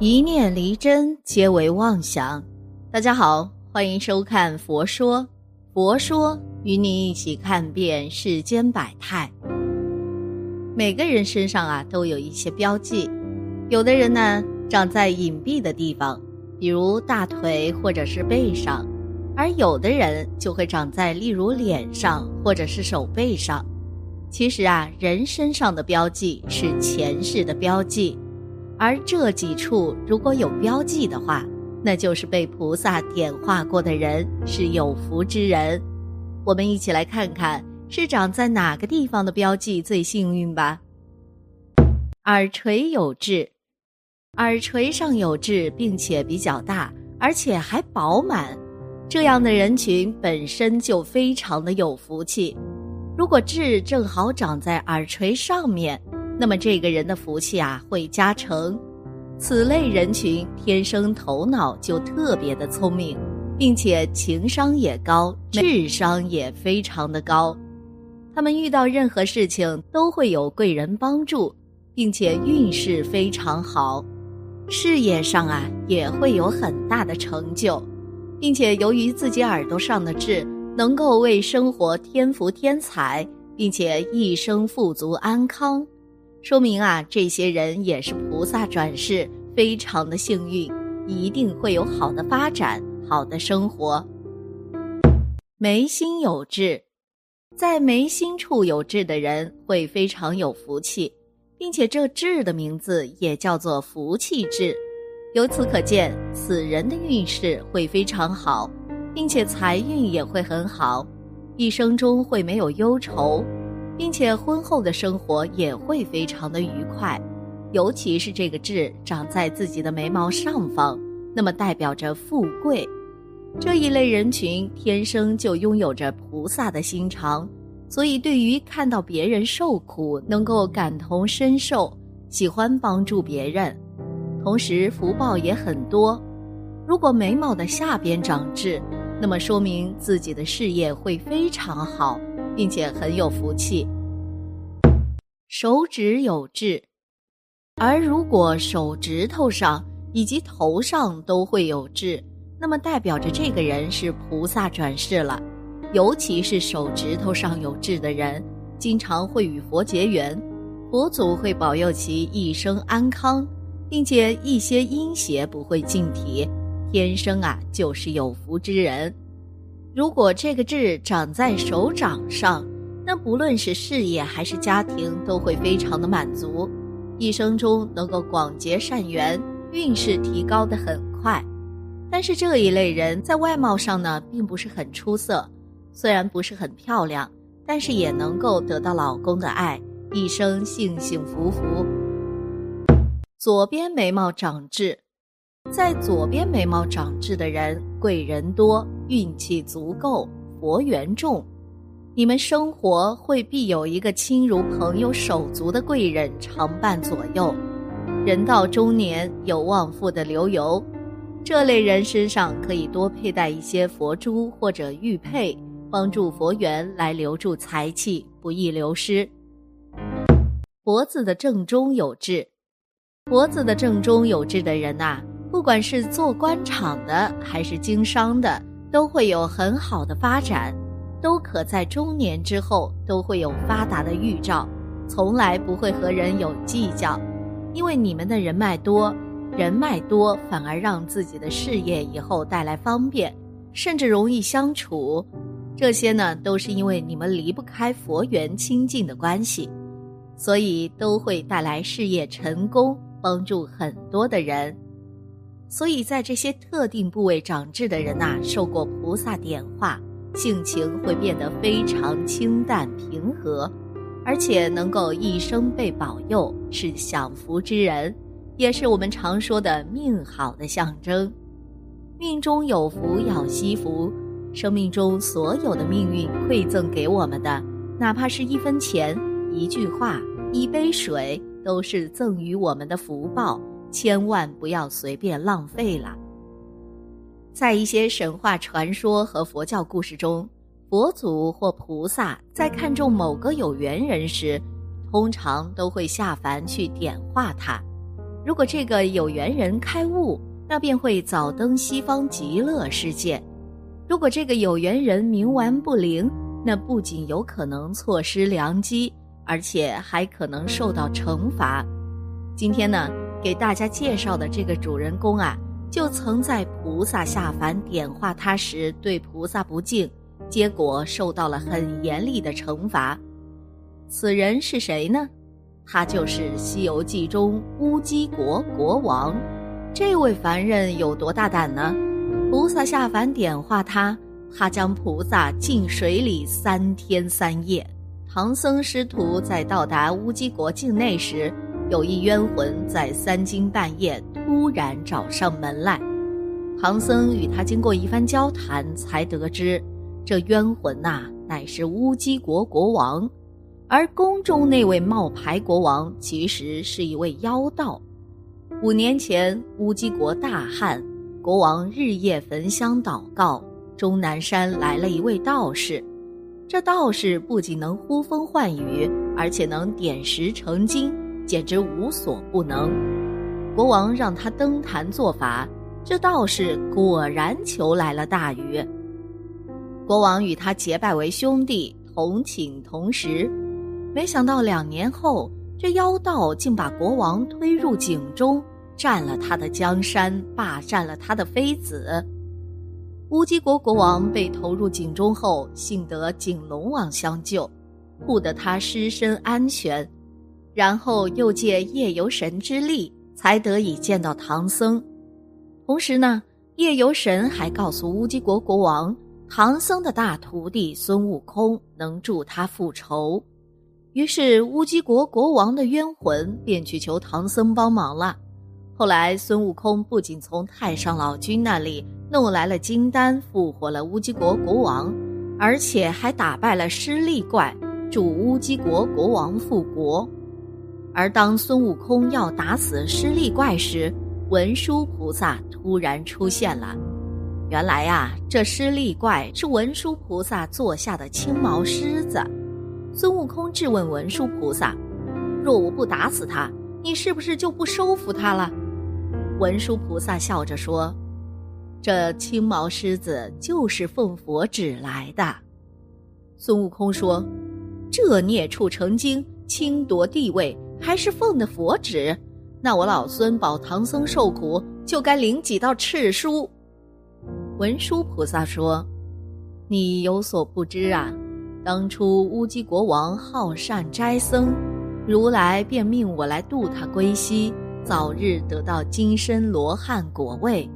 一念离真，皆为妄想。大家好，欢迎收看《佛说》，佛说与你一起看遍世间百态。每个人身上啊，都有一些标记。有的人呢，长在隐蔽的地方，比如大腿或者是背上；而有的人就会长在例如脸上或者是手背上。其实啊，人身上的标记是前世的标记。而这几处如果有标记的话，那就是被菩萨点化过的人，是有福之人。我们一起来看看是长在哪个地方的标记最幸运吧。耳垂有痣，耳垂上有痣，并且比较大，而且还饱满，这样的人群本身就非常的有福气。如果痣正好长在耳垂上面。那么这个人的福气啊会加成，此类人群天生头脑就特别的聪明，并且情商也高，智商也非常的高。他们遇到任何事情都会有贵人帮助，并且运势非常好，事业上啊也会有很大的成就，并且由于自己耳朵上的痣，能够为生活添福添彩，并且一生富足安康。说明啊，这些人也是菩萨转世，非常的幸运，一定会有好的发展，好的生活。眉心有痣，在眉心处有痣的人会非常有福气，并且这痣的名字也叫做福气痣。由此可见，此人的运势会非常好，并且财运也会很好，一生中会没有忧愁。并且婚后的生活也会非常的愉快，尤其是这个痣长在自己的眉毛上方，那么代表着富贵。这一类人群天生就拥有着菩萨的心肠，所以对于看到别人受苦，能够感同身受，喜欢帮助别人，同时福报也很多。如果眉毛的下边长痣，那么说明自己的事业会非常好。并且很有福气。手指有痣，而如果手指头上以及头上都会有痣，那么代表着这个人是菩萨转世了。尤其是手指头上有痣的人，经常会与佛结缘，佛祖会保佑其一生安康，并且一些阴邪不会进体，天生啊就是有福之人。如果这个痣长在手掌上，那不论是事业还是家庭都会非常的满足，一生中能够广结善缘，运势提高的很快。但是这一类人在外貌上呢，并不是很出色，虽然不是很漂亮，但是也能够得到老公的爱，一生幸幸福福。左边眉毛长痣。在左边眉毛长痣的人，贵人多，运气足够，佛缘重，你们生活会必有一个亲如朋友、手足的贵人常伴左右。人到中年有旺富的流油，这类人身上可以多佩戴一些佛珠或者玉佩，帮助佛缘来留住财气，不易流失。脖子的正中有痣，脖子的正中有痣的人呐。不管是做官场的还是经商的，都会有很好的发展，都可在中年之后都会有发达的预兆，从来不会和人有计较，因为你们的人脉多，人脉多反而让自己的事业以后带来方便，甚至容易相处，这些呢都是因为你们离不开佛缘亲近的关系，所以都会带来事业成功，帮助很多的人。所以在这些特定部位长痣的人呐，受过菩萨点化，性情会变得非常清淡平和，而且能够一生被保佑，是享福之人，也是我们常说的命好的象征。命中有福要惜福，生命中所有的命运馈赠给我们的，哪怕是一分钱、一句话、一杯水，都是赠予我们的福报。千万不要随便浪费了。在一些神话传说和佛教故事中，佛祖或菩萨在看中某个有缘人时，通常都会下凡去点化他。如果这个有缘人开悟，那便会早登西方极乐世界；如果这个有缘人冥顽不灵，那不仅有可能错失良机，而且还可能受到惩罚。今天呢，给大家介绍的这个主人公啊，就曾在菩萨下凡点化他时对菩萨不敬，结果受到了很严厉的惩罚。此人是谁呢？他就是《西游记》中乌鸡国国王。这位凡人有多大胆呢？菩萨下凡点化他。他将菩萨浸水里三天三夜。唐僧师徒在到达乌鸡国境内时，有一冤魂在三更半夜突然找上门来。唐僧与他经过一番交谈，才得知这冤魂呐，乃是乌鸡国国王，而宫中那位冒牌国王其实是一位妖道。五年前，乌鸡国大旱，国王日夜焚香祷告。终南山来了一位道士，这道士不仅能呼风唤雨，而且能点石成金，简直无所不能。国王让他登坛做法，这道士果然求来了大鱼。国王与他结拜为兄弟，同寝同食。没想到两年后，这妖道竟把国王推入井中，占了他的江山，霸占了他的妃子。乌鸡国国王被投入井中后，幸得井龙王相救，护得他尸身安全，然后又借夜游神之力，才得以见到唐僧。同时呢，夜游神还告诉乌鸡国国王，唐僧的大徒弟孙悟空能助他复仇。于是乌鸡国国王的冤魂便去求唐僧帮忙了。后来孙悟空不仅从太上老君那里。弄来了金丹，复活了乌鸡国国王，而且还打败了狮力怪，助乌鸡国国王复国。而当孙悟空要打死狮力怪时，文殊菩萨突然出现了。原来呀，这狮力怪是文殊菩萨座下的青毛狮子。孙悟空质问文殊菩萨：“若我不打死他，你是不是就不收服他了？”文殊菩萨笑着说。这青毛狮子就是奉佛旨来的。孙悟空说：“这孽畜成精，侵夺地位，还是奉的佛旨？那我老孙保唐僧受苦，就该领几道敕书。”文殊菩萨说：“你有所不知啊，当初乌鸡国王好善斋僧，如来便命我来度他归西，早日得到金身罗汉果位。”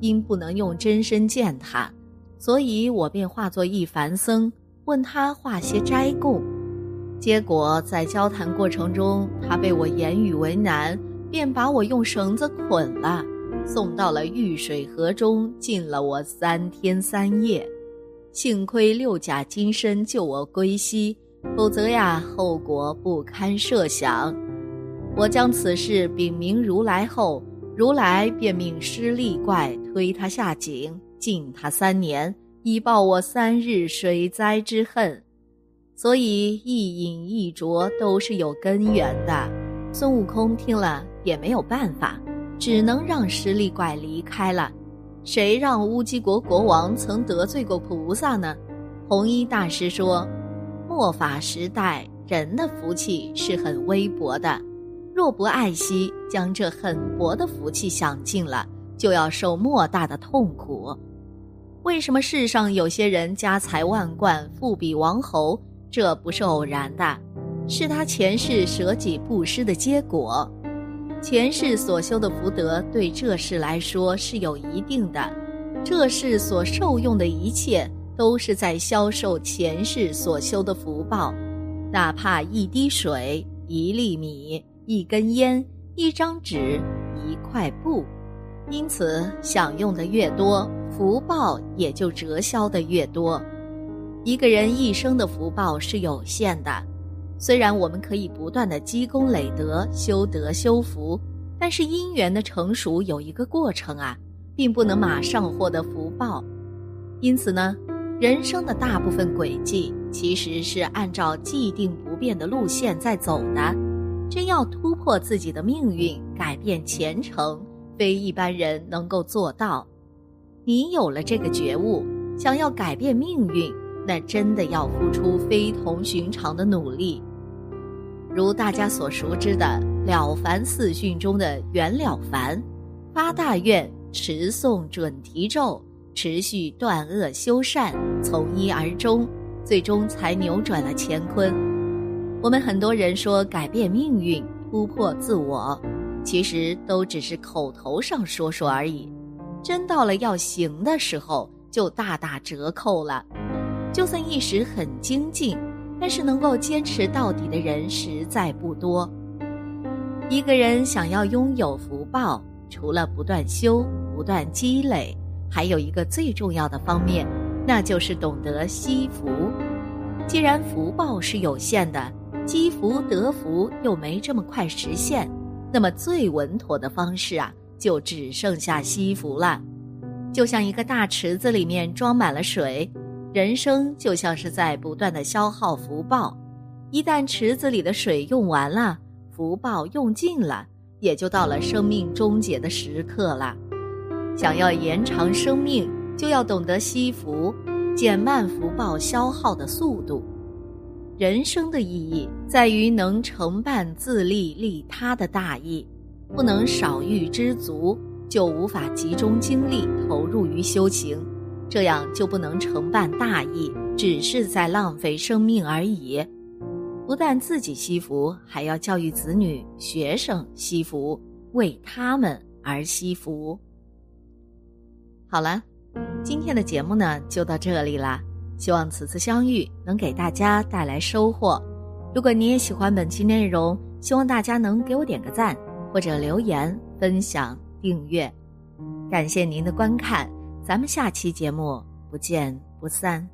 因不能用真身见他，所以我便化作一凡僧，问他化些斋供。结果在交谈过程中，他被我言语为难，便把我用绳子捆了，送到了玉水河中，禁了我三天三夜。幸亏六甲金身救我归西，否则呀，后果不堪设想。我将此事禀明如来后。如来便命施力怪推他下井，禁他三年，以报我三日水灾之恨。所以一饮一啄都是有根源的。孙悟空听了也没有办法，只能让实力怪离开了。谁让乌鸡国国王曾得罪过菩萨呢？红衣大师说：末法时代，人的福气是很微薄的。若不爱惜，将这很薄的福气享尽了，就要受莫大的痛苦。为什么世上有些人家财万贯、富比王侯？这不是偶然的，是他前世舍己布施的结果。前世所修的福德，对这世来说是有一定的。这世所受用的一切，都是在销售前世所修的福报，哪怕一滴水、一粒米。一根烟，一张纸，一块布，因此享用的越多，福报也就折销的越多。一个人一生的福报是有限的，虽然我们可以不断的积功累德、修德修福，但是因缘的成熟有一个过程啊，并不能马上获得福报。因此呢，人生的大部分轨迹其实是按照既定不变的路线在走的。真要突破自己的命运，改变前程，非一般人能够做到。你有了这个觉悟，想要改变命运，那真的要付出非同寻常的努力。如大家所熟知的《了凡四训》中的袁了凡，发大愿，持诵准提咒，持续断恶修善，从一而终，最终才扭转了乾坤。我们很多人说改变命运、突破自我，其实都只是口头上说说而已，真到了要行的时候，就大打折扣了。就算一时很精进。但是能够坚持到底的人实在不多。一个人想要拥有福报，除了不断修、不断积累，还有一个最重要的方面，那就是懂得惜福。既然福报是有限的，积福得福又没这么快实现，那么最稳妥的方式啊，就只剩下惜福了。就像一个大池子里面装满了水。人生就像是在不断的消耗福报，一旦池子里的水用完了，福报用尽了，也就到了生命终结的时刻了。想要延长生命，就要懂得惜福，减慢福报消耗的速度。人生的意义在于能承办自利利他的大义，不能少欲知足，就无法集中精力投入于修行。这样就不能承办大义，只是在浪费生命而已。不但自己惜福，还要教育子女、学生惜福，为他们而惜福。好了，今天的节目呢就到这里啦。希望此次相遇能给大家带来收获。如果你也喜欢本期内容，希望大家能给我点个赞，或者留言、分享、订阅。感谢您的观看。咱们下期节目不见不散。